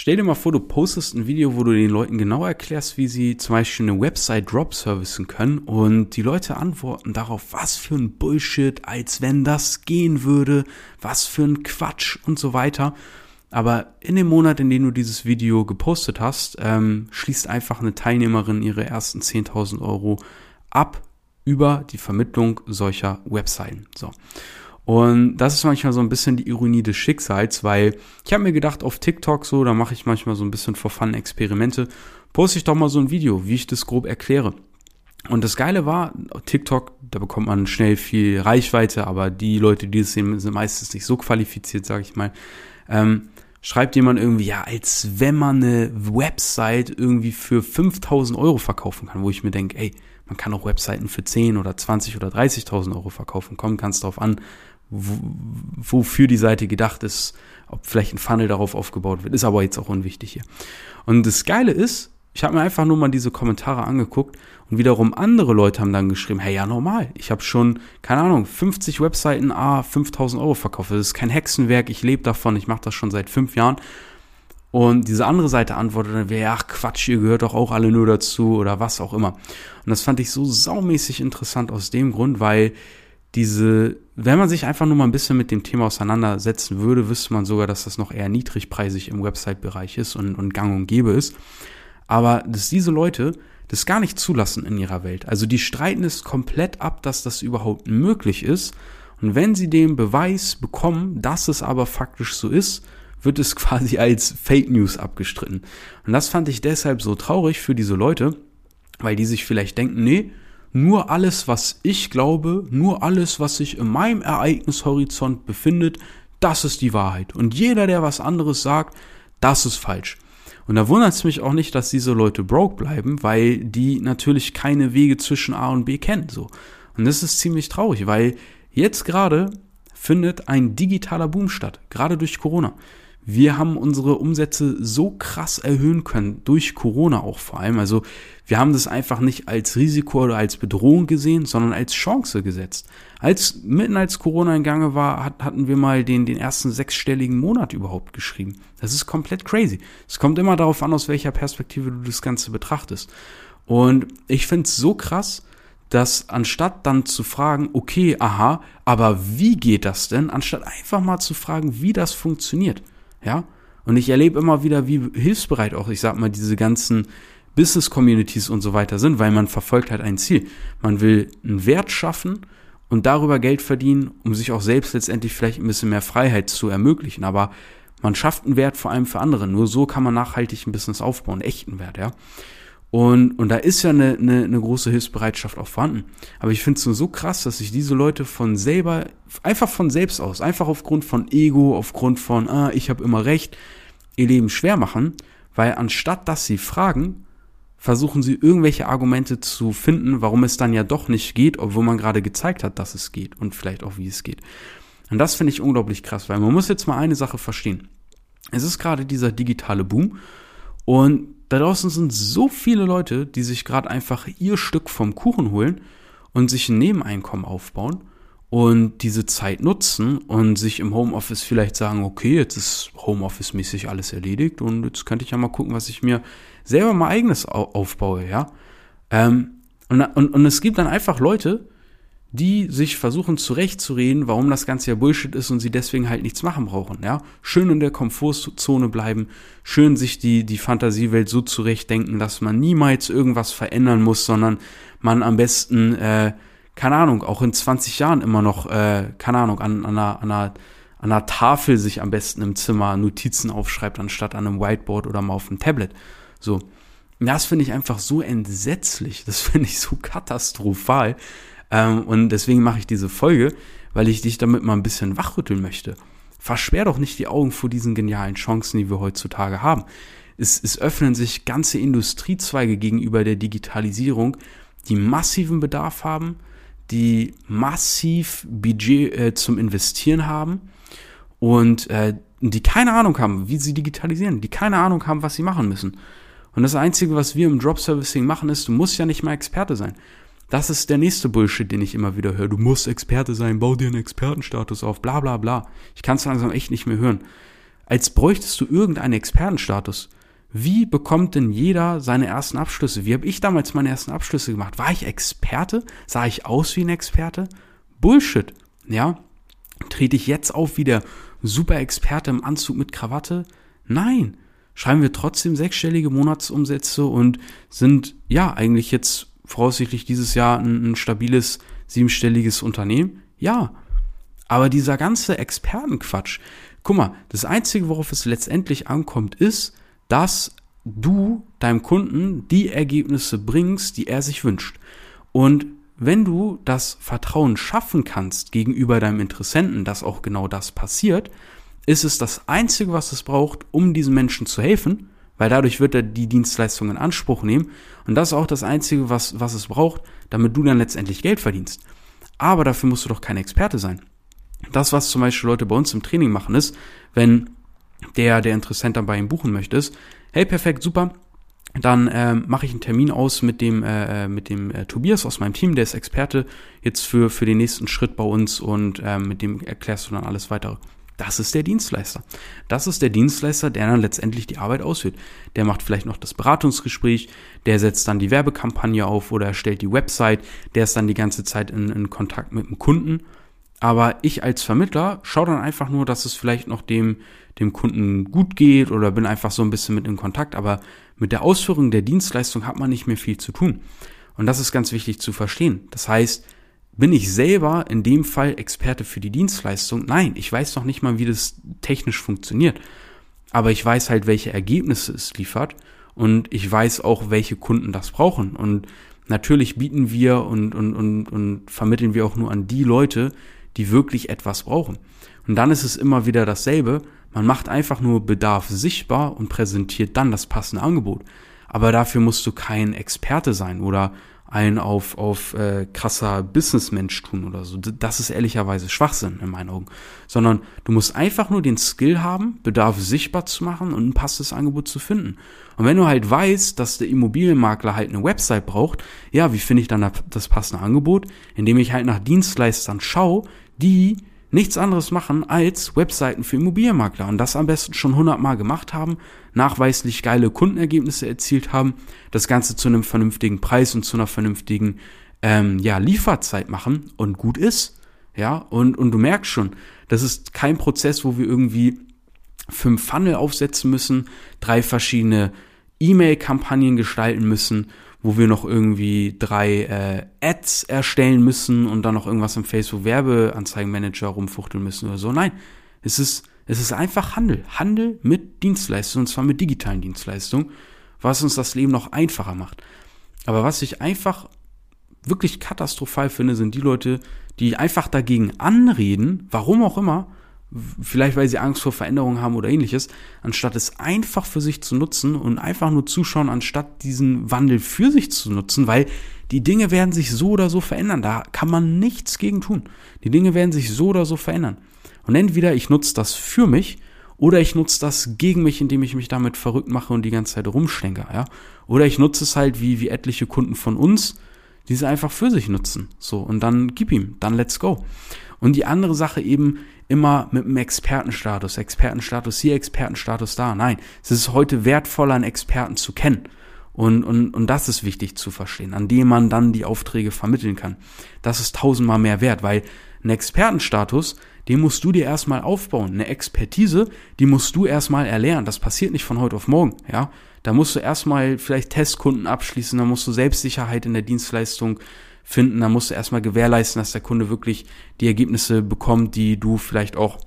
Stell dir mal vor, du postest ein Video, wo du den Leuten genau erklärst, wie sie zum Beispiel eine Website drop servicen können und die Leute antworten darauf, was für ein Bullshit, als wenn das gehen würde, was für ein Quatsch und so weiter. Aber in dem Monat, in dem du dieses Video gepostet hast, ähm, schließt einfach eine Teilnehmerin ihre ersten 10.000 Euro ab über die Vermittlung solcher Webseiten. So. Und das ist manchmal so ein bisschen die Ironie des Schicksals, weil ich habe mir gedacht, auf TikTok so, da mache ich manchmal so ein bisschen vor Fun Experimente, poste ich doch mal so ein Video, wie ich das grob erkläre. Und das Geile war, TikTok, da bekommt man schnell viel Reichweite, aber die Leute, die es sehen, sind meistens nicht so qualifiziert, sage ich mal. Ähm, schreibt jemand irgendwie, ja, als wenn man eine Website irgendwie für 5000 Euro verkaufen kann, wo ich mir denke, ey, man kann auch Webseiten für 10 oder 20 oder 30.000 Euro verkaufen. Kommt ganz drauf an, wofür die Seite gedacht ist, ob vielleicht ein Funnel darauf aufgebaut wird, ist aber jetzt auch unwichtig hier. Und das Geile ist, ich habe mir einfach nur mal diese Kommentare angeguckt und wiederum andere Leute haben dann geschrieben, hey, ja, normal, ich habe schon, keine Ahnung, 50 Webseiten, A, 5000 Euro verkauft. Das ist kein Hexenwerk, ich lebe davon, ich mache das schon seit fünf Jahren. Und diese andere Seite antwortet dann, ja, Quatsch, ihr gehört doch auch alle nur dazu oder was auch immer. Und das fand ich so saumäßig interessant aus dem Grund, weil diese, wenn man sich einfach nur mal ein bisschen mit dem Thema auseinandersetzen würde, wüsste man sogar, dass das noch eher niedrigpreisig im Website-Bereich ist und, und gang und gäbe ist. Aber dass diese Leute das gar nicht zulassen in ihrer Welt. Also die streiten es komplett ab, dass das überhaupt möglich ist. Und wenn sie den Beweis bekommen, dass es aber faktisch so ist, wird es quasi als Fake News abgestritten. Und das fand ich deshalb so traurig für diese Leute, weil die sich vielleicht denken, nee, nur alles, was ich glaube, nur alles, was sich in meinem Ereignishorizont befindet, das ist die Wahrheit. Und jeder, der was anderes sagt, das ist falsch. Und da wundert es mich auch nicht, dass diese Leute broke bleiben, weil die natürlich keine Wege zwischen A und B kennen, so. Und das ist ziemlich traurig, weil jetzt gerade findet ein digitaler Boom statt, gerade durch Corona. Wir haben unsere Umsätze so krass erhöhen können, durch Corona auch vor allem. Also wir haben das einfach nicht als Risiko oder als Bedrohung gesehen, sondern als Chance gesetzt. Als mitten als Corona in Gange war, hat, hatten wir mal den, den ersten sechsstelligen Monat überhaupt geschrieben. Das ist komplett crazy. Es kommt immer darauf an, aus welcher Perspektive du das Ganze betrachtest. Und ich finde es so krass, dass anstatt dann zu fragen, okay, aha, aber wie geht das denn, anstatt einfach mal zu fragen, wie das funktioniert. Ja? Und ich erlebe immer wieder, wie hilfsbereit auch, ich sag mal, diese ganzen Business-Communities und so weiter sind, weil man verfolgt halt ein Ziel. Man will einen Wert schaffen und darüber Geld verdienen, um sich auch selbst letztendlich vielleicht ein bisschen mehr Freiheit zu ermöglichen. Aber man schafft einen Wert vor allem für andere. Nur so kann man nachhaltig ein Business aufbauen, echten Wert, ja. Und, und da ist ja eine, eine, eine große Hilfsbereitschaft auch vorhanden. Aber ich finde es nur so krass, dass sich diese Leute von selber, einfach von selbst aus, einfach aufgrund von Ego, aufgrund von, ah, ich habe immer recht, ihr Leben schwer machen, weil anstatt dass sie fragen, versuchen sie irgendwelche Argumente zu finden, warum es dann ja doch nicht geht, obwohl man gerade gezeigt hat, dass es geht und vielleicht auch wie es geht. Und das finde ich unglaublich krass, weil man muss jetzt mal eine Sache verstehen. Es ist gerade dieser digitale Boom und da draußen sind so viele Leute, die sich gerade einfach ihr Stück vom Kuchen holen und sich ein Nebeneinkommen aufbauen und diese Zeit nutzen und sich im Homeoffice vielleicht sagen, okay, jetzt ist Homeoffice-mäßig alles erledigt und jetzt könnte ich ja mal gucken, was ich mir selber mal eigenes aufbaue, ja. Ähm, und, und, und es gibt dann einfach Leute, die sich versuchen zurechtzureden, warum das Ganze ja Bullshit ist und sie deswegen halt nichts machen brauchen, ja. Schön in der Komfortzone bleiben, schön sich die, die Fantasiewelt so zurechtdenken, dass man niemals irgendwas verändern muss, sondern man am besten, äh, keine Ahnung, auch in 20 Jahren immer noch, äh, keine Ahnung, an, an, einer, an, einer, an einer Tafel sich am besten im Zimmer Notizen aufschreibt, anstatt an einem Whiteboard oder mal auf dem Tablet. So. Das finde ich einfach so entsetzlich. Das finde ich so katastrophal, ähm, und deswegen mache ich diese Folge, weil ich dich damit mal ein bisschen wachrütteln möchte. Versperr doch nicht die Augen vor diesen genialen Chancen, die wir heutzutage haben. Es, es öffnen sich ganze Industriezweige gegenüber der Digitalisierung, die massiven Bedarf haben, die massiv Budget äh, zum Investieren haben und äh, die keine Ahnung haben, wie sie digitalisieren, die keine Ahnung haben, was sie machen müssen. Und das Einzige, was wir im Drop Servicing machen, ist, du musst ja nicht mal Experte sein. Das ist der nächste Bullshit, den ich immer wieder höre. Du musst Experte sein, bau dir einen Expertenstatus auf, bla bla bla. Ich kann es langsam echt nicht mehr hören. als bräuchtest du irgendeinen Expertenstatus. Wie bekommt denn jeder seine ersten Abschlüsse? Wie habe ich damals meine ersten Abschlüsse gemacht? War ich Experte? Sah ich aus wie ein Experte? Bullshit. Ja? Trete ich jetzt auf wie der Super-Experte im Anzug mit Krawatte? Nein. Schreiben wir trotzdem sechsstellige Monatsumsätze und sind ja eigentlich jetzt voraussichtlich dieses Jahr ein, ein stabiles siebenstelliges Unternehmen? Ja. Aber dieser ganze Expertenquatsch, guck mal, das Einzige, worauf es letztendlich ankommt, ist, dass du deinem Kunden die Ergebnisse bringst, die er sich wünscht. Und wenn du das Vertrauen schaffen kannst gegenüber deinem Interessenten, dass auch genau das passiert, ist es das Einzige, was es braucht, um diesen Menschen zu helfen, weil dadurch wird er die Dienstleistung in Anspruch nehmen. Und das ist auch das Einzige, was, was es braucht, damit du dann letztendlich Geld verdienst. Aber dafür musst du doch kein Experte sein. Das, was zum Beispiel Leute bei uns im Training machen, ist, wenn der, der Interessent dann bei ihm buchen möchte, ist, hey, perfekt, super, dann äh, mache ich einen Termin aus mit dem äh, äh, mit dem äh, Tobias aus meinem Team, der ist Experte jetzt für für den nächsten Schritt bei uns und äh, mit dem erklärst du dann alles weitere. Das ist der Dienstleister. Das ist der Dienstleister, der dann letztendlich die Arbeit ausführt. Der macht vielleicht noch das Beratungsgespräch, der setzt dann die Werbekampagne auf oder erstellt die Website, der ist dann die ganze Zeit in, in Kontakt mit dem Kunden aber ich als Vermittler schaue dann einfach nur, dass es vielleicht noch dem, dem Kunden gut geht oder bin einfach so ein bisschen mit in Kontakt. Aber mit der Ausführung der Dienstleistung hat man nicht mehr viel zu tun. Und das ist ganz wichtig zu verstehen. Das heißt, bin ich selber in dem Fall Experte für die Dienstleistung? Nein, ich weiß noch nicht mal, wie das technisch funktioniert. Aber ich weiß halt, welche Ergebnisse es liefert und ich weiß auch, welche Kunden das brauchen. Und natürlich bieten wir und, und, und, und vermitteln wir auch nur an die Leute, die wirklich etwas brauchen. Und dann ist es immer wieder dasselbe. Man macht einfach nur Bedarf sichtbar und präsentiert dann das passende Angebot. Aber dafür musst du kein Experte sein oder ein auf, auf äh, krasser Businessmensch tun oder so. Das ist ehrlicherweise Schwachsinn in meinen Augen. Sondern du musst einfach nur den Skill haben, Bedarf sichtbar zu machen und ein passendes Angebot zu finden. Und wenn du halt weißt, dass der Immobilienmakler halt eine Website braucht, ja, wie finde ich dann das passende Angebot? Indem ich halt nach Dienstleistern schaue, die nichts anderes machen als Webseiten für Immobilienmakler und das am besten schon hundertmal gemacht haben, nachweislich geile Kundenergebnisse erzielt haben, das Ganze zu einem vernünftigen Preis und zu einer vernünftigen ähm, ja, Lieferzeit machen und gut ist. Ja, und, und du merkst schon, das ist kein Prozess, wo wir irgendwie fünf Funnel aufsetzen müssen, drei verschiedene E-Mail-Kampagnen gestalten müssen wo wir noch irgendwie drei äh, Ads erstellen müssen und dann noch irgendwas im Facebook Werbeanzeigenmanager rumfuchteln müssen oder so. Nein, es ist, es ist einfach Handel. Handel mit Dienstleistungen, und zwar mit digitalen Dienstleistungen, was uns das Leben noch einfacher macht. Aber was ich einfach wirklich katastrophal finde, sind die Leute, die einfach dagegen anreden, warum auch immer, vielleicht weil sie Angst vor Veränderungen haben oder ähnliches, anstatt es einfach für sich zu nutzen und einfach nur zuschauen, anstatt diesen Wandel für sich zu nutzen, weil die Dinge werden sich so oder so verändern. Da kann man nichts gegen tun. Die Dinge werden sich so oder so verändern. Und entweder ich nutze das für mich oder ich nutze das gegen mich, indem ich mich damit verrückt mache und die ganze Zeit rumschlenker, ja. Oder ich nutze es halt wie, wie etliche Kunden von uns, die sie einfach für sich nutzen. So, und dann gib ihm, dann let's go. Und die andere Sache eben immer mit einem Expertenstatus, Expertenstatus hier, Expertenstatus da. Nein, es ist heute wertvoller, einen Experten zu kennen. Und, und, und das ist wichtig zu verstehen, an dem man dann die Aufträge vermitteln kann. Das ist tausendmal mehr wert, weil ein Expertenstatus, den musst du dir erstmal aufbauen. Eine Expertise, die musst du erstmal erlernen. Das passiert nicht von heute auf morgen, ja. Da musst du erstmal vielleicht Testkunden abschließen, da musst du Selbstsicherheit in der Dienstleistung finden. Da musst du erstmal gewährleisten, dass der Kunde wirklich die Ergebnisse bekommt, die du vielleicht auch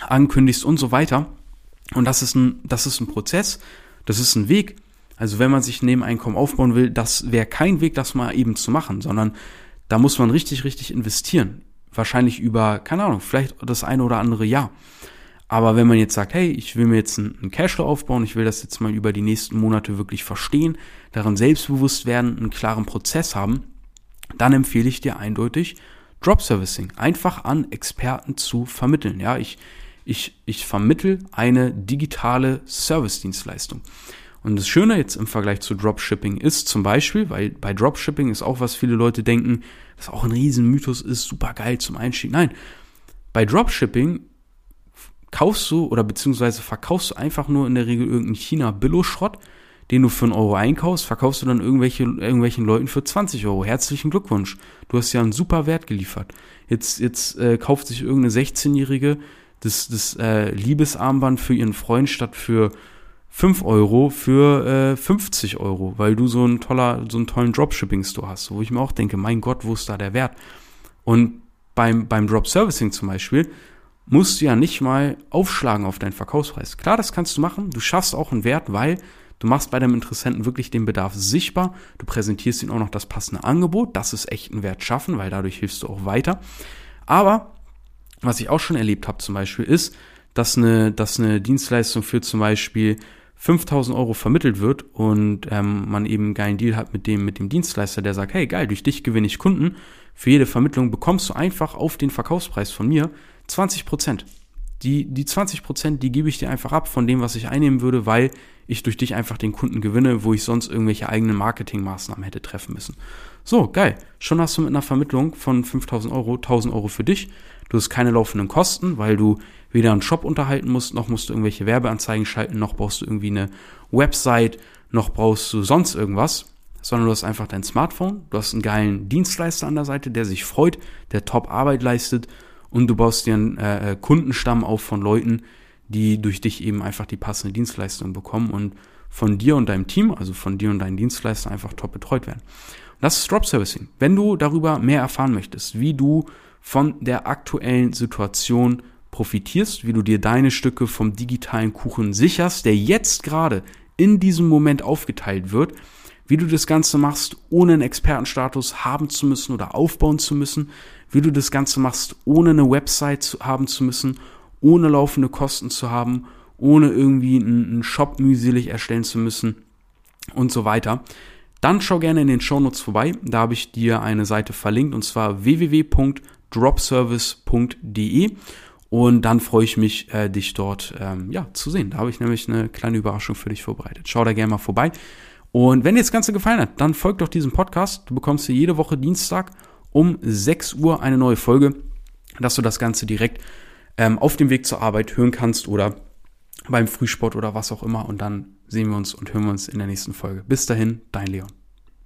ankündigst und so weiter. Und das ist ein, das ist ein Prozess, das ist ein Weg. Also wenn man sich ein Nebeneinkommen aufbauen will, das wäre kein Weg, das mal eben zu machen, sondern da muss man richtig, richtig investieren. Wahrscheinlich über, keine Ahnung, vielleicht das eine oder andere Jahr. Aber wenn man jetzt sagt, hey, ich will mir jetzt einen Cashflow aufbauen, ich will das jetzt mal über die nächsten Monate wirklich verstehen, daran selbstbewusst werden, einen klaren Prozess haben, dann empfehle ich dir eindeutig Drop Servicing. Einfach an Experten zu vermitteln. Ja, ich, ich, ich vermittel eine digitale Service-Dienstleistung. Und das Schöne jetzt im Vergleich zu Dropshipping ist zum Beispiel, weil bei Dropshipping ist auch was viele Leute denken, was auch ein Riesenmythos ist, super geil zum Einstieg. Nein, bei Dropshipping kaufst du oder beziehungsweise verkaufst du einfach nur in der Regel irgendeinen China-Billo-Schrott, den du für einen Euro einkaufst, verkaufst du dann irgendwelche, irgendwelchen Leuten für 20 Euro. Herzlichen Glückwunsch. Du hast ja einen super Wert geliefert. Jetzt, jetzt äh, kauft sich irgendeine 16-Jährige das, das äh, Liebesarmband für ihren Freund statt für 5 Euro für äh, 50 Euro, weil du so ein toller, so einen tollen Dropshipping-Store hast, wo ich mir auch denke, mein Gott, wo ist da der Wert? Und beim, beim Drop Servicing zum Beispiel musst du ja nicht mal aufschlagen auf deinen Verkaufspreis. Klar, das kannst du machen. Du schaffst auch einen Wert, weil du machst bei deinem Interessenten wirklich den Bedarf sichtbar. Du präsentierst ihm auch noch das passende Angebot. Das ist echt ein Wert schaffen, weil dadurch hilfst du auch weiter. Aber was ich auch schon erlebt habe zum Beispiel ist, dass eine, dass eine Dienstleistung für zum Beispiel 5000 Euro vermittelt wird und ähm, man eben einen geilen Deal hat mit dem, mit dem Dienstleister, der sagt, hey geil, durch dich gewinne ich Kunden. Für jede Vermittlung bekommst du einfach auf den Verkaufspreis von mir 20 Prozent. Die, die 20 Prozent, die gebe ich dir einfach ab von dem, was ich einnehmen würde, weil ich durch dich einfach den Kunden gewinne, wo ich sonst irgendwelche eigenen Marketingmaßnahmen hätte treffen müssen. So, geil. Schon hast du mit einer Vermittlung von 5000 Euro 1000 Euro für dich. Du hast keine laufenden Kosten, weil du weder einen Shop unterhalten musst, noch musst du irgendwelche Werbeanzeigen schalten, noch brauchst du irgendwie eine Website, noch brauchst du sonst irgendwas, sondern du hast einfach dein Smartphone, du hast einen geilen Dienstleister an der Seite, der sich freut, der top Arbeit leistet und du baust dir einen äh, äh Kundenstamm auf von Leuten, die durch dich eben einfach die passende Dienstleistung bekommen und von dir und deinem Team, also von dir und deinen Dienstleistern einfach top betreut werden. Und das ist Drop Servicing. Wenn du darüber mehr erfahren möchtest, wie du von der aktuellen Situation profitierst, wie du dir deine Stücke vom digitalen Kuchen sicherst, der jetzt gerade in diesem Moment aufgeteilt wird, wie du das Ganze machst, ohne einen Expertenstatus haben zu müssen oder aufbauen zu müssen, wie du das Ganze machst, ohne eine Website zu haben zu müssen, ohne laufende Kosten zu haben, ohne irgendwie einen Shop mühselig erstellen zu müssen und so weiter. Dann schau gerne in den Shownotes vorbei. Da habe ich dir eine Seite verlinkt und zwar www.dropservice.de und dann freue ich mich, äh, dich dort ähm, ja, zu sehen. Da habe ich nämlich eine kleine Überraschung für dich vorbereitet. Schau da gerne mal vorbei. Und wenn dir das Ganze gefallen hat, dann folg doch diesem Podcast. Du bekommst hier jede Woche Dienstag um 6 Uhr eine neue Folge, dass du das Ganze direkt ähm, auf dem Weg zur Arbeit hören kannst oder beim Frühsport oder was auch immer. Und dann sehen wir uns und hören wir uns in der nächsten Folge. Bis dahin, dein Leon.